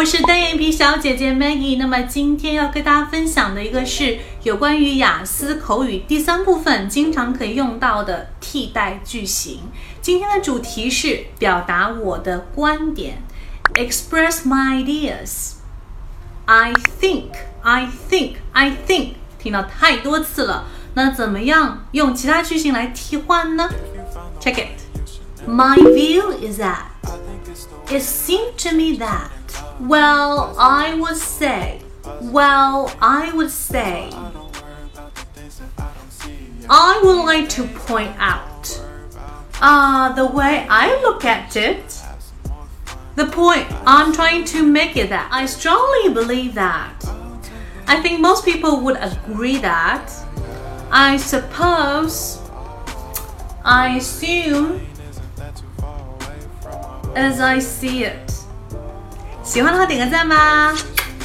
我是单眼皮小姐姐 Maggie。那么今天要跟大家分享的一个是有关于雅思口语第三部分经常可以用到的替代句型。今天的主题是表达我的观点，express my ideas。I think, I think, I think，听到太多次了。那怎么样用其他句型来替换呢？Check it. My view is that it seemed to me that. Well, I would say. Well, I would say. I would like to point out. Uh, the way I look at it. The point I'm trying to make is that I strongly believe that. I think most people would agree that. I suppose. I assume. As I see it. 喜欢的话点个赞吧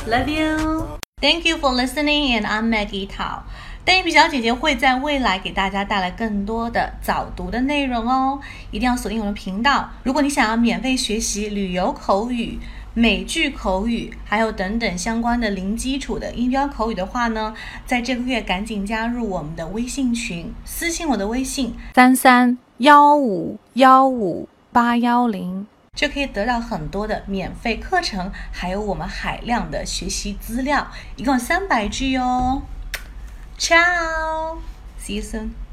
，Love you. Thank you for listening, and I'm Maggie Tao. 单眼皮小姐姐会在未来给大家带来更多的早读的内容哦，一定要锁定我们频道。如果你想要免费学习旅游口语、美剧口语，还有等等相关的零基础的音标口语的话呢，在这个月赶紧加入我们的微信群，私信我的微信三三幺五幺五八幺零。就可以得到很多的免费课程，还有我们海量的学习资料，一共三百句哦。Ciao，see you soon。